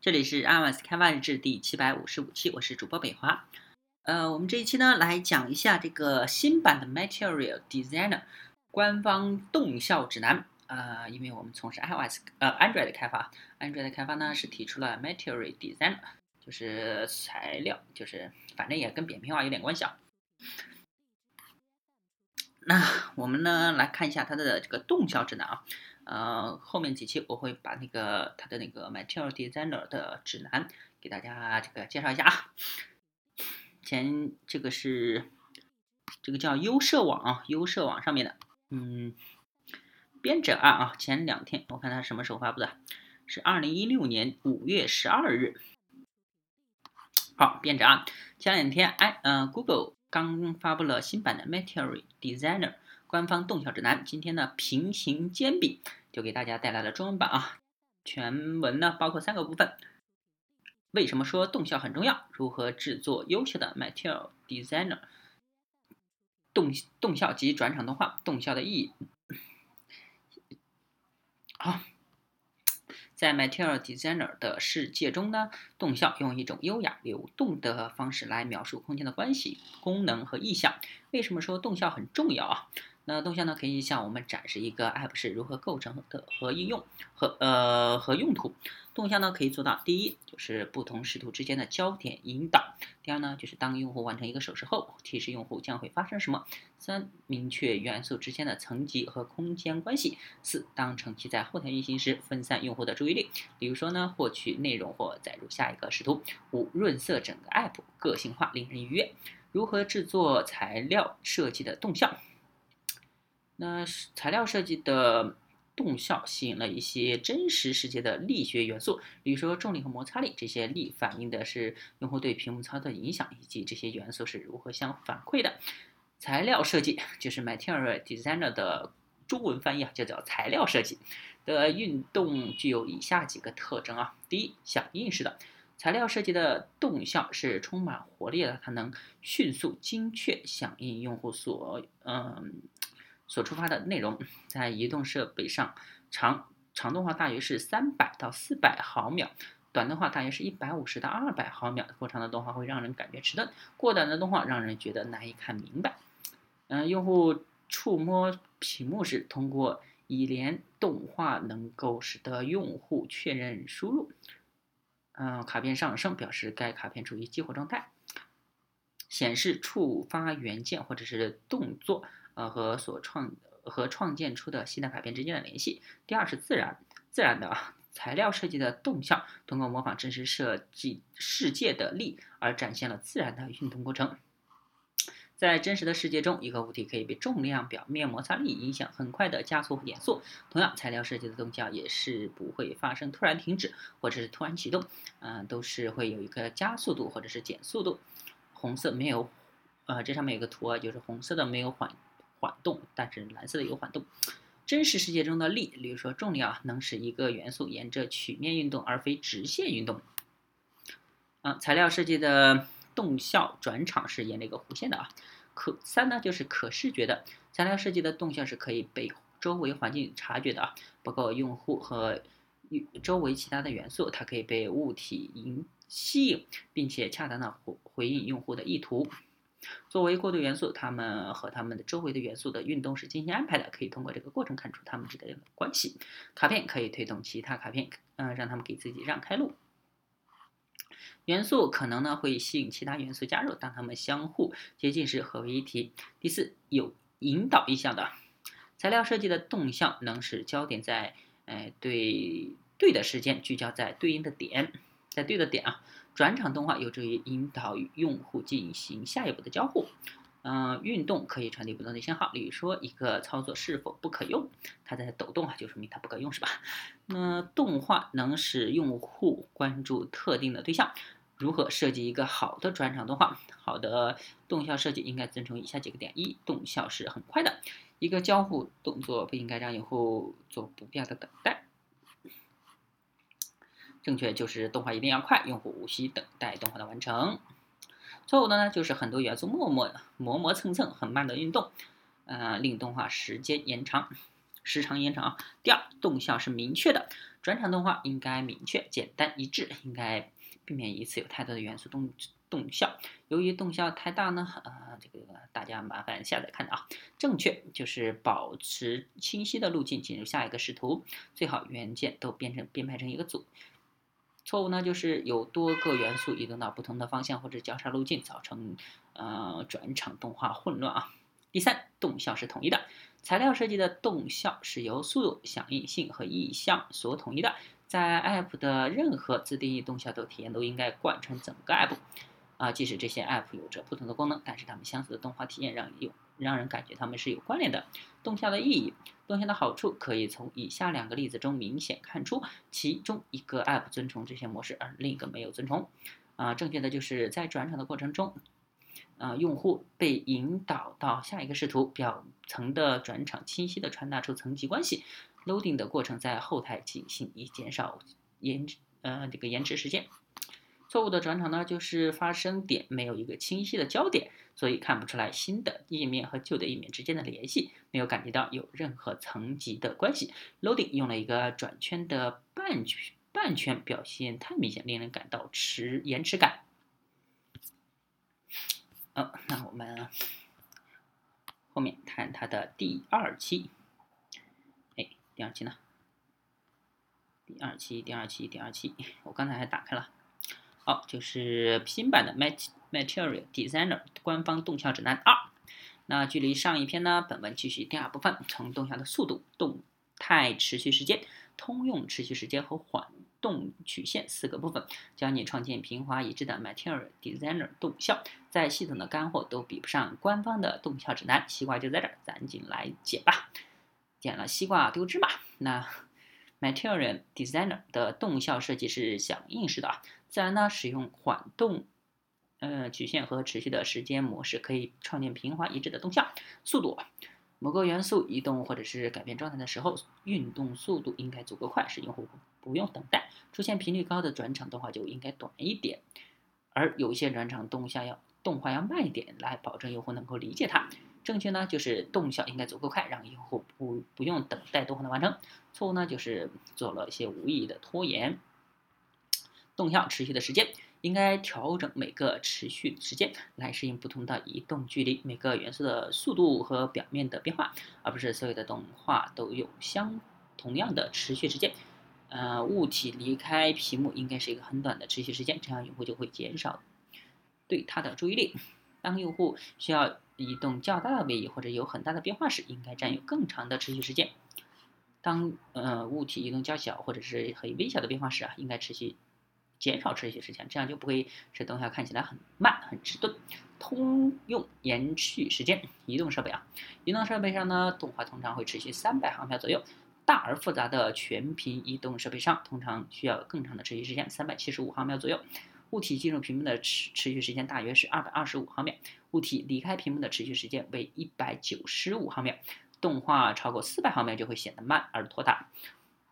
这里是 iOS 开发日志第七百五十五期，我是主播北华。呃，我们这一期呢来讲一下这个新版的 Material Designer 官方动效指南。呃，因为我们从事 iOS 呃 Android 的开发，Android 的开发呢是提出了 Material Designer，就是材料，就是反正也跟扁平化有点关系啊。那我们呢来看一下它的这个动效指南啊。呃，后面几期我会把那个它的那个 Material Designer 的指南给大家这个介绍一下啊。前这个是这个叫优设网啊，优设网上面的，嗯，编者案啊，前两天我看它什么时候发布的，是二零一六年五月十二日。好，编者案，前两天哎，呃，Google 刚发布了新版的 Material Designer 官方动效指南，今天呢平行兼并。就给大家带来了中文版啊，全文呢包括三个部分。为什么说动效很重要？如何制作优秀的 Material Designer？动动效及转场动画，动效的意义。好，在 Material Designer 的世界中呢，动效用一种优雅流动的方式来描述空间的关系、功能和意象。为什么说动效很重要啊？那动效呢，可以向我们展示一个 App 是如何构成的和应用和呃和用途。动效呢可以做到，第一就是不同视图之间的焦点引导；第二呢就是当用户完成一个手势后，提示用户将会发生什么；三明确元素之间的层级和空间关系；四当程序在后台运行时，分散用户的注意力，比如说呢获取内容或载入下一个视图；五润色整个 App，个性化，令人愉悦。如何制作材料设计的动效？那材料设计的动效吸引了一些真实世界的力学元素，比如说重力和摩擦力。这些力反映的是用户对屏幕操作的影响，以及这些元素是如何相反馈的。材料设计就是 Material Designer 的中文翻译啊，就叫材料设计的运动具有以下几个特征啊。第一，响应式的材料设计的动效是充满活力的，它能迅速、精确响应用户所嗯。所触发的内容在移动设备上，长长动画大约是三百到四百毫秒，短动画大约是一百五十到二百毫秒。过长的动画会让人感觉迟钝，过短的动画让人觉得难以看明白。嗯，用户触摸屏幕时，通过以连动画能够使得用户确认输入。嗯，卡片上升表示该卡片处于激活状态，显示触发元件或者是动作。呃，和所创和创建出的新的卡片之间的联系。第二是自然，自然的啊，材料设计的动效通过模仿真实设计世界的力而展现了自然的运动过程。在真实的世界中，一个物体可以被重量、表面摩擦力影响，很快的加速和减速。同样，材料设计的动效也是不会发生突然停止或者是突然启动，嗯，都是会有一个加速度或者是减速度。红色没有，呃，这上面有个图啊，就是红色的没有缓。缓动，但是蓝色的有缓动。真实世界中的力，比如说重力啊，能使一个元素沿着曲面运动，而非直线运动。啊，材料设计的动效转场是沿着一个弧线的啊。可三呢，就是可视觉的材料设计的动效是可以被周围环境察觉的啊，包括用户和周围其他的元素，它可以被物体引吸引，并且恰当的回回应用户的意图。作为过渡元素，它们和它们的周围的元素的运动是进行安排的，可以通过这个过程看出它们之间的关系。卡片可以推动其他卡片，嗯，让他们给自己让开路。元素可能呢会吸引其他元素加入，当它们相互接近时合为一体。第四，有引导意向的材料设计的动向能使焦点在，哎，对对的时间聚焦在对应的点，在对的点啊。转场动画有助于引导用户进行下一步的交互。嗯，运动可以传递不同的信号，例如说一个操作是否不可用，它在抖动啊，就说明它不可用，是吧？那动画能使用户关注特定的对象。如何设计一个好的转场动画？好的动效设计应该遵从以下几个点：一，动效是很快的，一个交互动作不应该让用户做不必要的等待。正确就是动画一定要快，用户无需等待动画的完成。错误的呢，就是很多元素磨磨磨磨蹭蹭，很慢的运动，呃，令动画时间延长。时长延长啊。第二，动效是明确的，转场动画应该明确、简单、一致，应该避免一次有太多的元素动动效。由于动效太大呢，呃，这个大家麻烦下载看啊。正确就是保持清晰的路径进入下一个视图，最好元件都编成编排成一个组。错误呢，就是有多个元素移动到不同的方向或者交叉路径，造成呃转场动画混乱啊。第三，动效是统一的，材料设计的动效是由速度、响应性和意向所统一的，在 App 的任何自定义动效都体验都应该贯穿整个 App。啊，即使这些 App 有着不同的功能，但是它们相似的动画体验让有让人感觉它们是有关联的。动效的意义，动效的好处可以从以下两个例子中明显看出：其中一个 App 遵从这些模式，而另一个没有遵从。啊，正确的就是在转场的过程中，啊，用户被引导到下一个视图，表层的转场清晰的传达出层级关系。Loading 的过程在后台进行，以减少延呃这个延迟时间。错误的转场呢，就是发生点没有一个清晰的焦点，所以看不出来新的页面和旧的页面之间的联系，没有感觉到有任何层级的关系。Loading 用了一个转圈的半圈，半圈表现太明显，令人感到迟延迟感。哦，那我们后面看它的第二期。哎，第二期呢？第二期，第二期，第二期，我刚才还打开了。好，就是新版的 Material Designer 官方动效指南二。那距离上一篇呢，本文继续第二部分，从动效的速度、动态持续时间、通用持续时间和缓动曲线四个部分，教你创建平滑一致的 Material Designer 动效。在系统的干货都比不上官方的动效指南，西瓜就在这儿，赶紧来捡吧。捡了西瓜丢芝麻。那 Material Designer 的动效设计是响应式的啊。自然呢，使用缓动，呃，曲线和持续的时间模式，可以创建平滑一致的动效。速度，某个元素移动或者是改变状态的时候，运动速度应该足够快，使用户不用等待。出现频率高的转场动画就应该短一点，而有些转场动效要动画要慢一点，来保证用户能够理解它。正确呢，就是动效应该足够快，让用户不不用等待动画的完成。错误呢，就是做了一些无意义的拖延。动效持续的时间应该调整每个持续时间来适应不同的移动距离、每个元素的速度和表面的变化，而不是所有的动画都有相同样的持续时间。呃，物体离开屏幕应该是一个很短的持续时间，这样用户就会减少对它的注意力。当用户需要移动较大的位移或者有很大的变化时，应该占有更长的持续时间。当呃物体移动较小或者是很微小的变化时啊，应该持续。减少持续时间，这样就不会使动效看起来很慢、很迟钝。通用延续时间，移动设备啊，移动设备上呢，动画通常会持续三百毫秒左右。大而复杂的全屏移动设备上，通常需要更长的持续时间，三百七十五毫秒左右。物体进入屏幕的持持续时间大约是二百二十五毫秒，物体离开屏幕的持续时间为一百九十五毫秒。动画超过四百毫秒就会显得慢而拖沓。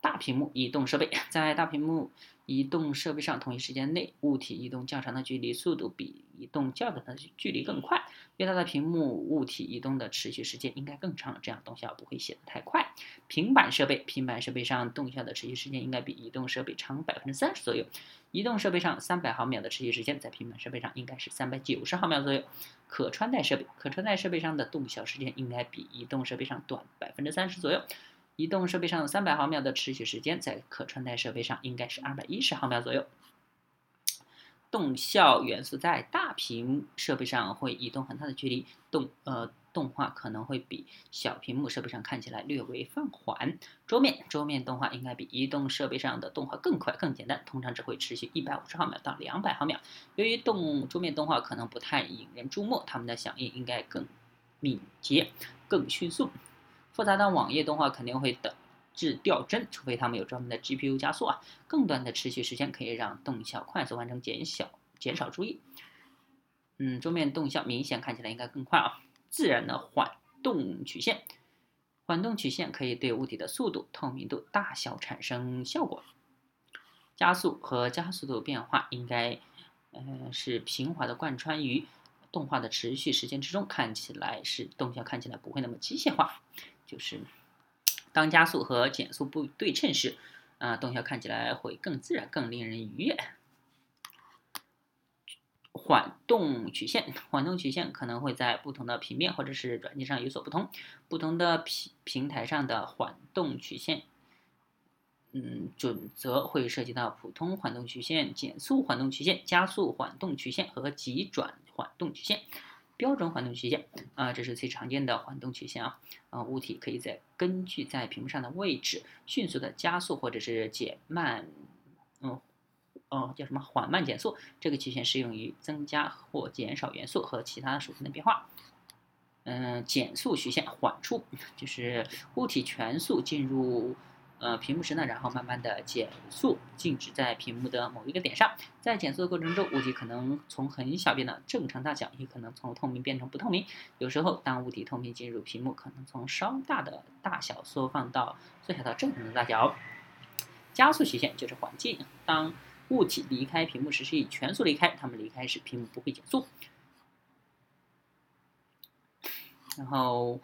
大屏幕移动设备在大屏幕移动设备上，同一时间内物体移动较长的距离，速度比移动较短的距离更快。越大的屏幕，物体移动的持续时间应该更长，这样动效不会显得太快。平板设备，平板设备上动效的持续时间应该比移动设备长百分之三十左右。移动设备上三百毫秒的持续时间，在平板设备上应该是三百九十毫秒左右。可穿戴设备，可穿戴设备上的动效时间应该比移动设备上短百分之三十左右。移动设备上三百毫秒的持续时间，在可穿戴设备上应该是二百一十毫秒左右。动效元素在大屏设备上会移动很大的距离，动呃动画可能会比小屏幕设备上看起来略微放缓。桌面桌面动画应该比移动设备上的动画更快更简单，通常只会持续一百五十毫秒到两百毫秒。由于动桌面动画可能不太引人注目，它们的响应应该更敏捷、更迅速。复杂的网页动画肯定会导致掉帧，除非他们有专门的 GPU 加速啊。更短的持续时间可以让动效快速完成，减小减少注意。嗯，桌面动效明显看起来应该更快啊。自然的缓动曲线，缓动曲线可以对物体的速度、透明度、大小产生效果。加速和加速度变化应该，呃，是平滑的贯穿于动画的持续时间之中，看起来是动效看起来不会那么机械化。就是当加速和减速不对称时，啊，动效看起来会更自然，更令人愉悦。缓动曲线，缓动曲线可能会在不同的平面或者是软件上有所不同。不同的平平台上的缓动曲线，嗯，准则会涉及到普通缓动曲线、减速缓动曲线、加速缓动曲线和急转缓动曲线。标准缓动曲线啊，这是最常见的缓动曲线啊。啊，物体可以在根据在屏幕上的位置，迅速的加速或者是减慢，嗯。哦，叫什么缓慢减速？这个曲线适用于增加或减少元素和其他属性的变化。嗯，减速曲线缓出就是物体全速进入呃屏幕时呢，然后慢慢的减速，静止在屏幕的某一个点上。在减速的过程中，物体可能从很小变得正常大小，也可能从透明变成不透明。有时候，当物体透明进入屏幕，可能从稍大的大小缩放到缩小到正常的大小。加速曲线就是缓进，当物体离开屏幕时是以全速离开，它们离开时屏幕不会减速。然后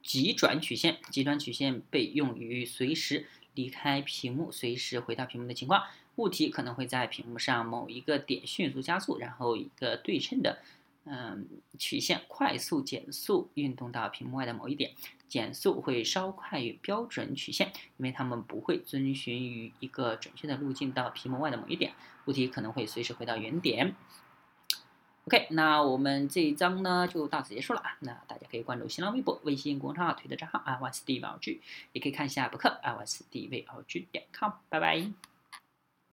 急转曲线，急转曲线被用于随时离开屏幕、随时回到屏幕的情况。物体可能会在屏幕上某一个点迅速加速，然后一个对称的。嗯，曲线快速减速运动到屏幕外的某一点，减速会稍快于标准曲线，因为它们不会遵循于一个准确的路径到屏幕外的某一点，物体可能会随时回到原点。OK，那我们这一章呢就到此结束了啊。那大家可以关注新浪微博、微信公众号、推特账号 i y s d v l g 也可以看一下博客 i y s d v l g 点 com。拜拜。